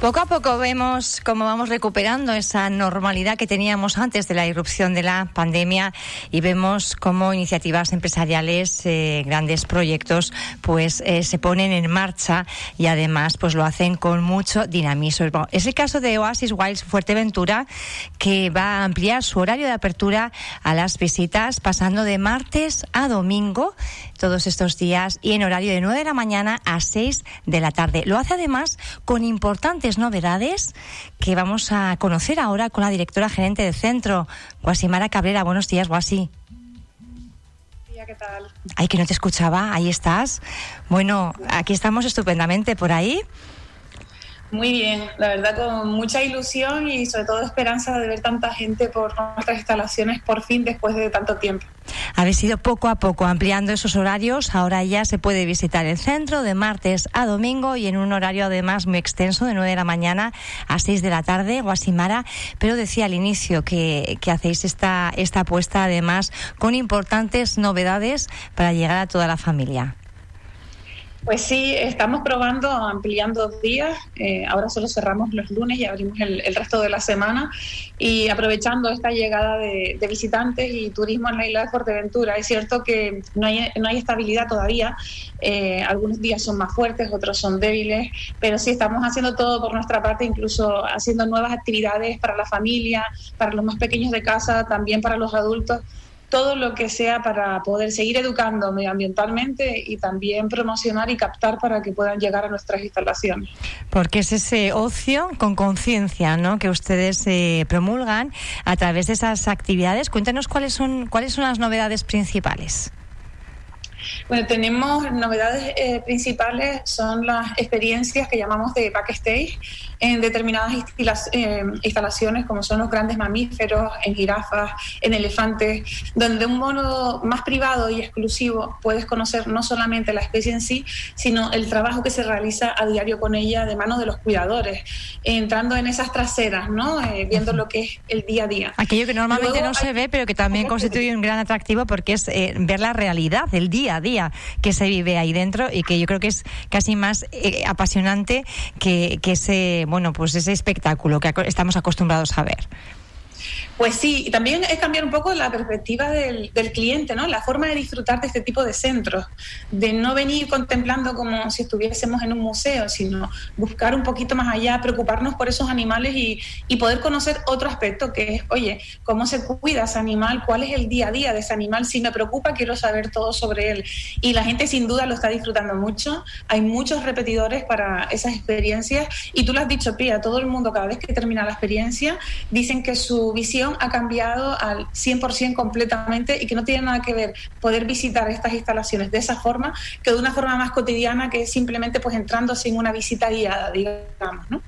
Poco a poco vemos cómo vamos recuperando esa normalidad que teníamos antes de la irrupción de la pandemia y vemos cómo iniciativas empresariales, eh, grandes proyectos, pues eh, se ponen en marcha y además pues lo hacen con mucho dinamismo. Es el caso de Oasis Wilds Fuerteventura que va a ampliar su horario de apertura a las visitas pasando de martes a domingo todos estos días y en horario de 9 de la mañana a 6 de la tarde. Lo hace además con importantes novedades que vamos a conocer ahora con la directora gerente del centro, Guasimara Cabrera. Buenos días, Guasi. ¿Qué tal? Ay, que no te escuchaba, ahí estás. Bueno, aquí estamos estupendamente por ahí. Muy bien, la verdad con mucha ilusión y sobre todo esperanza de ver tanta gente por nuestras instalaciones por fin después de tanto tiempo. Habéis ido poco a poco ampliando esos horarios. Ahora ya se puede visitar el centro de martes a domingo y en un horario además muy extenso de 9 de la mañana a 6 de la tarde, Guasimara. Pero decía al inicio que, que hacéis esta, esta apuesta además con importantes novedades para llegar a toda la familia. Pues sí, estamos probando, ampliando días. Eh, ahora solo cerramos los lunes y abrimos el, resto de la semana. Y aprovechando esta llegada de, visitantes y turismo en la isla de Fuerteventura, es cierto que no hay, no hay estabilidad todavía. Eh, algunos días son más fuertes, otros son débiles, pero sí estamos haciendo todo por nuestra parte, incluso haciendo nuevas actividades para la familia, para los más pequeños de casa, también para los adultos todo lo que sea para poder seguir educando medioambientalmente y también promocionar y captar para que puedan llegar a nuestras instalaciones. Porque es ese ocio con conciencia ¿no? que ustedes eh, promulgan a través de esas actividades. Cuéntanos cuáles son, cuáles son las novedades principales. Bueno, tenemos novedades eh, principales, son las experiencias que llamamos de backstage en determinadas eh, instalaciones, como son los grandes mamíferos, en jirafas, en elefantes, donde de un modo más privado y exclusivo puedes conocer no solamente la especie en sí, sino el trabajo que se realiza a diario con ella de manos de los cuidadores, entrando en esas traseras, ¿no? Eh, viendo lo que es el día a día. Aquello que normalmente no se ve, pero que también constituye un gran atractivo porque es ver la realidad, el día a día que se vive ahí dentro y que yo creo que es casi más eh, apasionante que, que ese, bueno, pues ese espectáculo que estamos acostumbrados a ver. Pues sí, y también es cambiar un poco la perspectiva del, cliente, ¿no? La forma de disfrutar de este tipo de centros, de no venir contemplando como si estuviésemos en un museo, sino buscar un poquito más allá, preocuparnos por esos animales y, poder conocer otro aspecto que es, oye, cómo se cuida ese animal, cuál es el día a día de ese animal, si me preocupa quiero saber todo sobre él. Y la gente sin duda lo está disfrutando mucho, hay muchos repetidores para esas experiencias y tú lo has dicho, Pía, todo el mundo cada vez que termina la experiencia dicen que su visión ha cambiado al 100% completamente y que no tiene nada que ver poder visitar estas instalaciones de esa forma que de una forma más cotidiana que simplemente pues entrando sin una visita guiada, digamos, ¿no?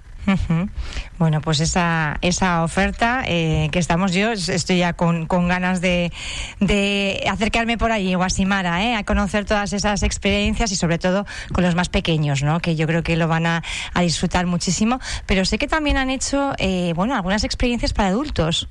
Bueno, pues esa, esa oferta eh, que estamos yo, estoy ya con, con ganas de, de, acercarme por allí, Guasimara, eh, a conocer todas esas experiencias y sobre todo con los más pequeños, ¿no? que yo creo que lo van a, a disfrutar muchísimo. Pero sé que también han hecho, eh, bueno, algunas experiencias para adultos.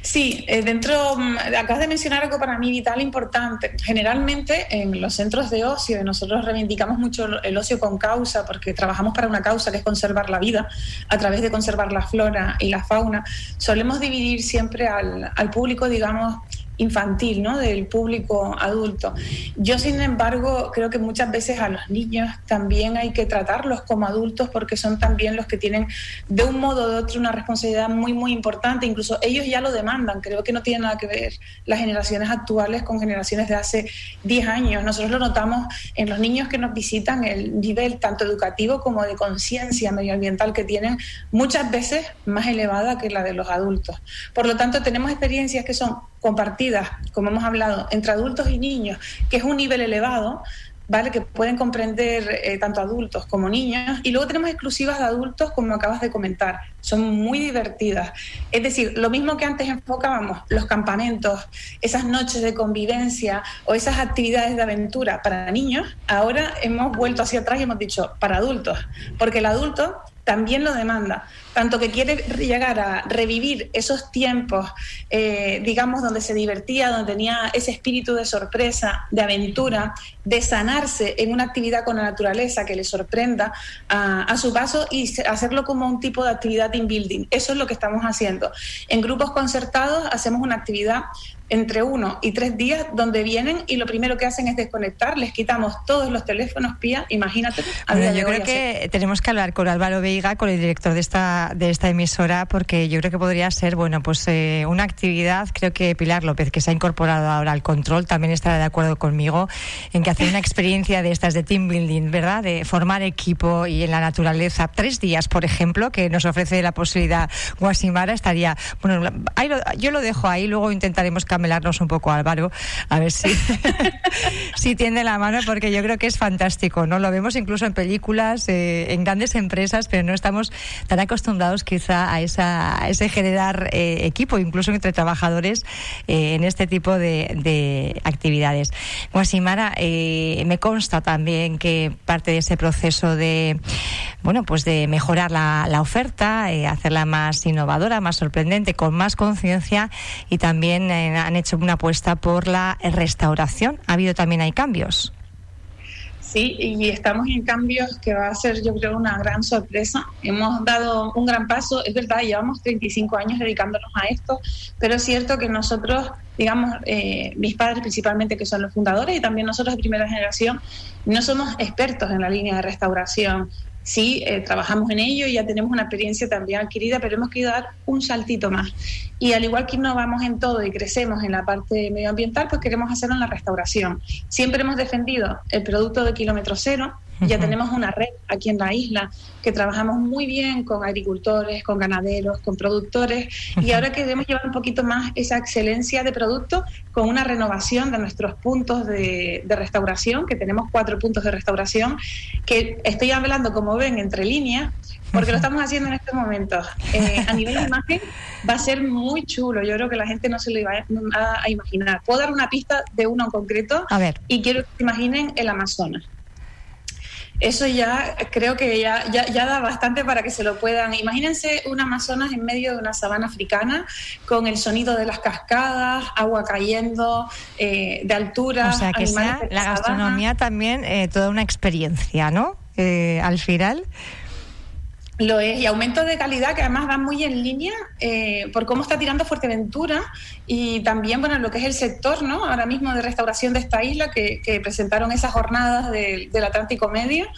Sí, eh, dentro, mm, acabas de mencionar algo para mí vital importante. Generalmente en los centros de ocio, nosotros reivindicamos mucho el ocio con causa, porque trabajamos para una causa que es conservar la vida, a través de conservar la flora y la fauna. Solemos dividir siempre al, al público, digamos, infantil, ¿no? del público adulto. Yo, sin embargo, creo que muchas veces a los niños también hay que tratarlos como adultos porque son también los que tienen de un modo o de otro una responsabilidad muy, muy importante. Incluso ellos ya lo demandan. Creo que no tiene nada que ver las generaciones actuales con generaciones de hace 10 años. Nosotros lo notamos en los niños que nos visitan, el nivel tanto educativo como de conciencia medioambiental que tienen muchas veces más elevada que la de los adultos. Por lo tanto, tenemos experiencias que son compartidas, como hemos hablado, entre adultos y niños, que es un nivel elevado, ¿vale? Que pueden comprender eh, tanto adultos como niños. Y luego tenemos exclusivas de adultos, como acabas de comentar. Son muy divertidas. Es decir, lo mismo que antes enfocábamos, los campamentos, esas noches de convivencia o esas actividades de aventura para niños, ahora hemos vuelto hacia atrás y hemos dicho para adultos. Porque el adulto también lo demanda. Tanto que quiere llegar a revivir esos tiempos, eh, digamos, donde se divertía, donde tenía ese espíritu de sorpresa, de aventura, de sanarse en una actividad con la naturaleza que le sorprenda a, a su paso y hacerlo como un tipo de actividad team building. Eso es lo que estamos haciendo. En grupos concertados hacemos una actividad entre uno y tres días donde vienen y lo primero que hacen es desconectar, les quitamos todos los teléfonos pía, imagínate. yo creo que tenemos que hablar con Álvaro Veiga, con el director de esta, de esta emisora, porque yo creo que podría ser, bueno, pues eh, una actividad, creo que Pilar López, que se ha incorporado ahora al control, también estará de acuerdo conmigo en que hacer una experiencia de estas de team building, ¿verdad? De formar equipo y en la naturaleza, tres días, por ejemplo, que nos ofrece la posibilidad Guasimara, estaría, bueno, yo lo dejo ahí, luego intentaremos cambiar melarnos un poco Álvaro, a ver si, si tiende la mano, porque yo creo que es fantástico, ¿no? Lo vemos incluso en películas, eh, en grandes empresas, pero no estamos tan acostumbrados quizá a, esa, ese generar eh, equipo, incluso entre trabajadores, eh, en este tipo de, de actividades. Guasimara, me consta también que parte de ese proceso de, bueno, pues de mejorar la, la oferta, hacerla más innovadora, más sorprendente, con más conciencia y también han hecho una apuesta por la restauración. ¿Ha habido también hay cambios? Sí, y estamos en cambios que va a ser, yo creo, una gran sorpresa. Hemos dado un gran paso, es verdad, llevamos 35 años dedicándonos a esto, pero es cierto que nosotros, digamos, eh, mis padres principalmente, que son los fundadores, y también nosotros de primera generación, no somos expertos en la línea de restauración sí, eh, trabajamos en ello y ya tenemos una experiencia también adquirida, pero hemos querido dar un saltito más. Y al igual que innovamos en todo y crecemos en la parte medioambiental, pues queremos hacerlo en la restauración. Siempre hemos defendido el producto de kilómetro cero, ya tenemos una red aquí en la isla que trabajamos muy bien con agricultores, con ganaderos, con productores y ahora queremos llevar un poquito más esa excelencia de producto con una renovación de nuestros puntos de, restauración, que tenemos cuatro puntos de restauración, que estoy hablando, como ven, entre líneas, porque lo estamos haciendo en este momento. Eh, a nivel de imagen va a ser muy chulo. Yo creo que la gente no se lo iba a, imaginar. Puedo dar una pista de uno en concreto a ver. y quiero que se imaginen el Amazonas eso ya creo que ya, ya, da bastante para que se lo puedan. Imagínense un Amazonas en medio de una sabana africana con el sonido de las cascadas, agua cayendo eh, de altura. O sea, que sea la gastronomía también eh, toda una experiencia, ¿no? Eh, al final. Lo es, y aumento de calidad que además va muy en línea eh, por cómo está tirando Fuerteventura y también, bueno, lo que es el sector, ¿no? Ahora mismo de restauración de esta isla que, presentaron esas jornadas del Atlántico Medio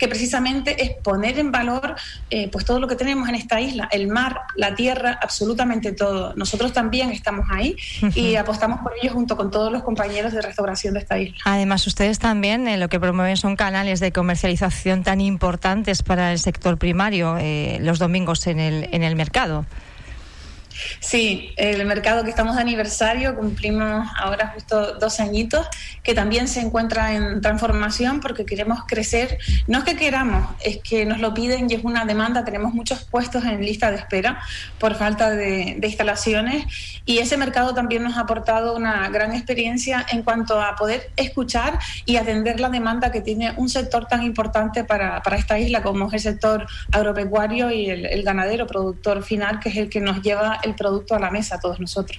que precisamente es poner en valor eh, pues todo lo que tenemos en esta isla, el mar, la tierra, absolutamente todo. Nosotros también estamos ahí y apostamos por ello junto con todos los compañeros de restauración de esta isla. Además, ustedes también eh, lo que promueven son canales de comercialización tan importantes para el sector primario eh, los domingos en el, en el mercado. Sí, el mercado que estamos de aniversario, cumplimos ahora justo dos añitos, que también se encuentra en transformación porque queremos crecer. No es que queramos, es que nos lo piden y es una demanda. Tenemos muchos puestos en lista de espera por falta de, instalaciones y ese mercado también nos ha aportado una gran experiencia en cuanto a poder escuchar y atender la demanda que tiene un sector tan importante para, esta isla como es el sector agropecuario y el, ganadero productor final, que es el que nos lleva el producto a la mesa todos nosotros.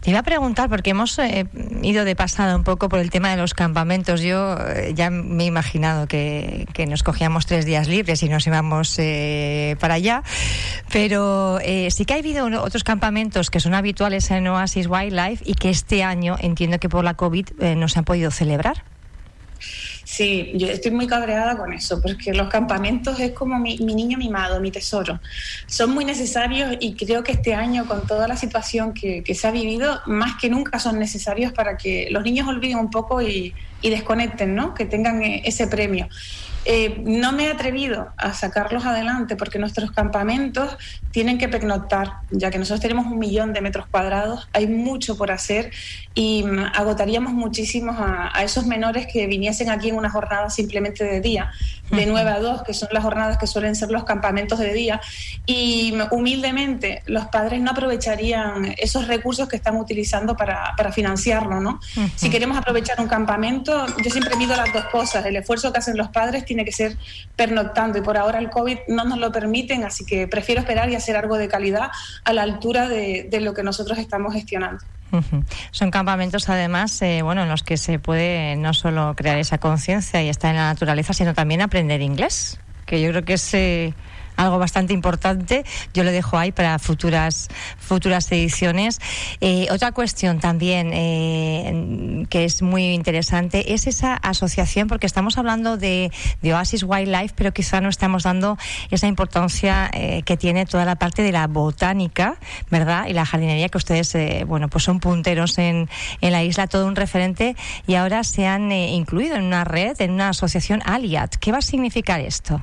Te iba a preguntar, porque hemos eh, ido de pasada un poco por el tema de los campamentos. Yo eh, ya me he imaginado que, nos cogíamos tres días libres y nos íbamos eh, para allá, pero sí que ha habido otros campamentos que son habituales en Oasis Wildlife y que este año entiendo que por la COVID no se han podido celebrar. Sí, yo estoy muy cabreada con eso, porque los campamentos es como mi, niño mimado, mi tesoro. Son muy necesarios y creo que este año, con toda la situación que, se ha vivido, más que nunca son necesarios para que los niños olviden un poco y, y desconecten, ¿no? Que tengan eh, ese premio. Eh, no me he atrevido a sacarlos adelante porque nuestros campamentos tienen que pernoctar, ya que nosotros tenemos un millón de metros cuadrados, hay mucho por hacer y mm, agotaríamos muchísimo a, esos menores que viniesen aquí en una jornada simplemente de día, de 9 a 2, que son las jornadas que suelen ser los campamentos de día, y mm, humildemente los padres no aprovecharían esos recursos que están utilizando para, financiarlo, ¿no? Si queremos aprovechar un campamento, yo siempre mido las dos cosas, el esfuerzo que hacen los padres tiene que ser pernoctando y por ahora el COVID no nos lo permiten, así que prefiero esperar y hacer algo de calidad a la altura de, lo que nosotros estamos gestionando. Son campamentos, además, eh, bueno, en los que se puede no solo crear esa conciencia y estar en la naturaleza, sino también aprender inglés, que yo creo que es eh, algo bastante importante. Yo lo dejo ahí para futuras, futuras ediciones. Eh, otra cuestión también eh, que es muy interesante es esa asociación, porque estamos hablando de, Oasis Wildlife, pero quizá no estamos dando esa importancia eh, que tiene toda la parte de la botánica, ¿verdad? Y la jardinería, que ustedes, bueno, pues son punteros en, en la isla, todo un referente, y ahora se han incluido en una red, en una asociación Aliat. ¿Qué va a significar esto?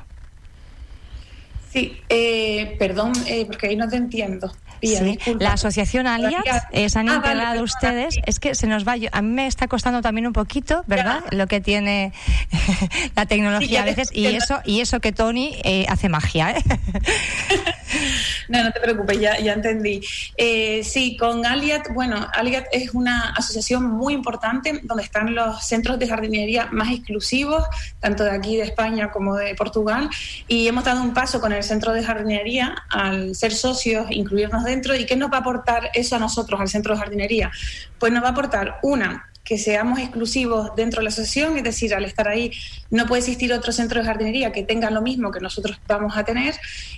Sí, eh, perdón, eh, porque ahí no te entiendo. sí, la asociación Alias eh, se han ah, integrado ustedes. Es que se nos va. a mí me está costando también un poquito, ¿verdad? Lo que tiene la tecnología a veces y eso y eso que Tony hace magia. No, no te preocupes, ya, ya entendí. Eh, sí, con Aliat, bueno, Aliat es una asociación muy importante donde están los centros de jardinería más exclusivos, tanto de aquí de España como de Portugal, y hemos dado un paso con el centro de jardinería al ser socios, incluirnos dentro, ¿y qué nos va a aportar eso a nosotros, al centro de jardinería? Pues nos va a aportar una, que seamos exclusivos dentro de la asociación, es decir, al estar ahí no puede existir otro centro de jardinería que tenga lo mismo que nosotros vamos a tener.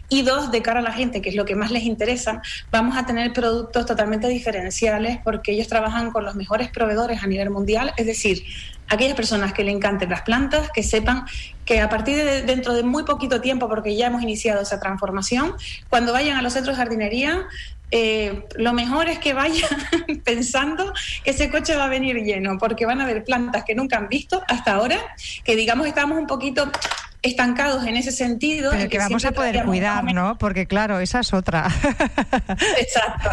Y dos, de cara a la gente, que es lo que más les interesa, vamos a tener productos totalmente diferenciales porque ellos trabajan con los mejores proveedores a nivel mundial, es decir, aquellas personas que le encanten las plantas, que sepan que a partir de dentro de muy poquito tiempo, porque ya hemos iniciado esa transformación, cuando vayan a los centros de jardinería, eh, lo mejor es que vayan pensando que ese coche va a venir lleno, porque van a ver plantas que nunca han visto hasta ahora, que digamos estamos un poquito estancados en ese sentido. Pero que, vamos a poder cuidar, ¿no? Porque claro, esa es otra. Exacto.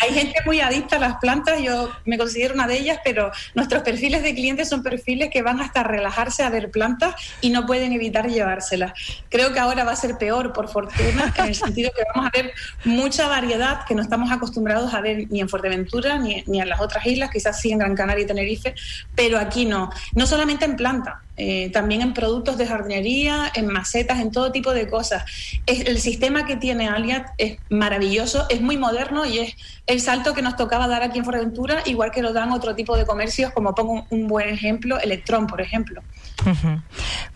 Hay gente muy adicta a las plantas, yo me considero una de ellas, pero nuestros perfiles de clientes son perfiles que van hasta relajarse a ver plantas y no pueden evitar llevárselas. Creo que ahora va a ser peor, por fortuna, en el sentido que vamos a ver mucha variedad que no estamos acostumbrados a ver ni en Fuerteventura ni, ni en las otras islas, quizás sí en Gran Canaria y Tenerife, pero aquí no. No solamente en planta, eh, también en productos de jardinería, en macetas, en todo tipo de cosas. el sistema que tiene Aliat es maravilloso, es muy moderno y es el salto que nos tocaba dar aquí en Fuerteventura, igual que lo dan otro tipo de comercios, como pongo un buen ejemplo, Electron, por ejemplo.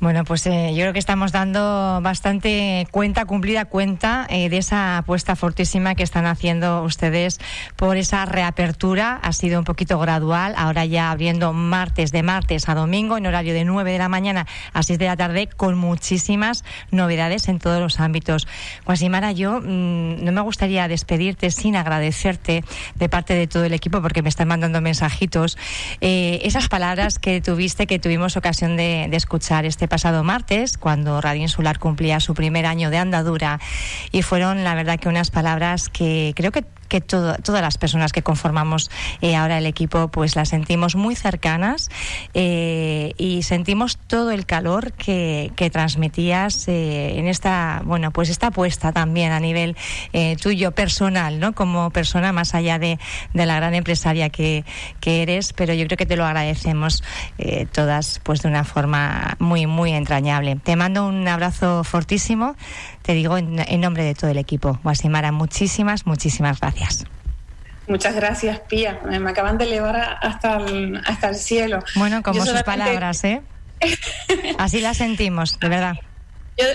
Bueno, pues eh, yo creo que estamos dando bastante cuenta, cumplida cuenta eh, de esa apuesta fortísima que están haciendo ustedes por esa reapertura. Ha sido un poquito gradual, ahora ya abriendo martes de martes a domingo en horario de 9 de la mañana a 6 de la tarde con muchísimas novedades en todos los ámbitos. Guasimara, yo mm, no me gustaría despedirte sin agradecerte de parte de todo el equipo porque me están mandando mensajitos eh, esas palabras que tuviste, que tuvimos ocasión de de, escuchar este pasado martes, cuando Radio Insular cumplía su primer año de andadura, y fueron, la verdad, que unas palabras que creo que que todas las personas que conformamos eh, ahora el equipo pues las sentimos muy cercanas eh, y sentimos todo el calor que, transmitías eh, en esta bueno pues esta apuesta también a nivel tuyo personal no como persona más allá de, de la gran empresaria que, que, eres pero yo creo que te lo agradecemos todas pues de una forma muy muy entrañable. Te mando un abrazo fortísimo te digo en, nombre de todo el equipo. Guasimara, muchísimas, muchísimas gracias. Muchas gracias, Pía. Me acaban de elevar hasta el, hasta el cielo. Bueno, como sus palabras, ¿eh? Así las sentimos, de verdad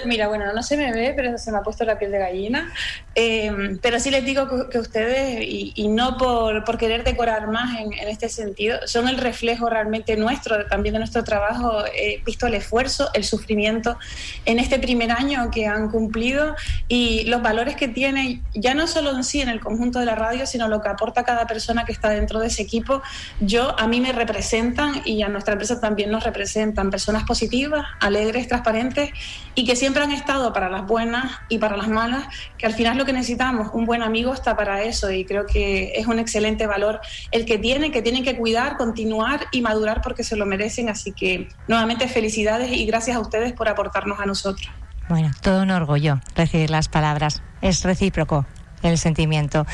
mira, bueno, no se me ve, pero se me ha puesto la piel de gallina. Eh, pero sí les digo que, ustedes, y, no por, por, querer decorar más en, este sentido, son el reflejo realmente nuestro, también de nuestro trabajo. He visto el esfuerzo, el sufrimiento en este primer año que han cumplido y los valores que tiene, ya no solo en sí, en el conjunto de la radio, sino lo que aporta cada persona que está dentro de ese equipo. Yo, a mí me representan y a nuestra empresa también nos representan personas positivas, alegres, transparentes y que siempre han estado para las buenas y para las malas, que al final lo que necesitamos, un buen amigo está para eso y creo que es un excelente valor el que tienen, que tienen que cuidar, continuar y madurar porque se lo merecen. Así que nuevamente felicidades y gracias a ustedes por aportarnos a nosotros. Bueno, todo un orgullo recibir las palabras. Es recíproco. El sentimiento.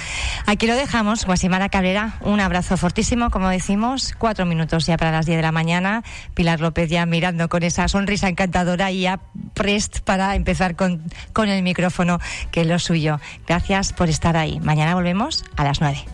Aquí lo dejamos, Guasimara Cabrera, un abrazo fortísimo, como decimos, cuatro minutos ya para las diez de la mañana, Pilar López ya mirando con esa sonrisa encantadora y ya prest para empezar con, con el micrófono, que es lo suyo. Gracias por estar ahí. Mañana volvemos a las nueve.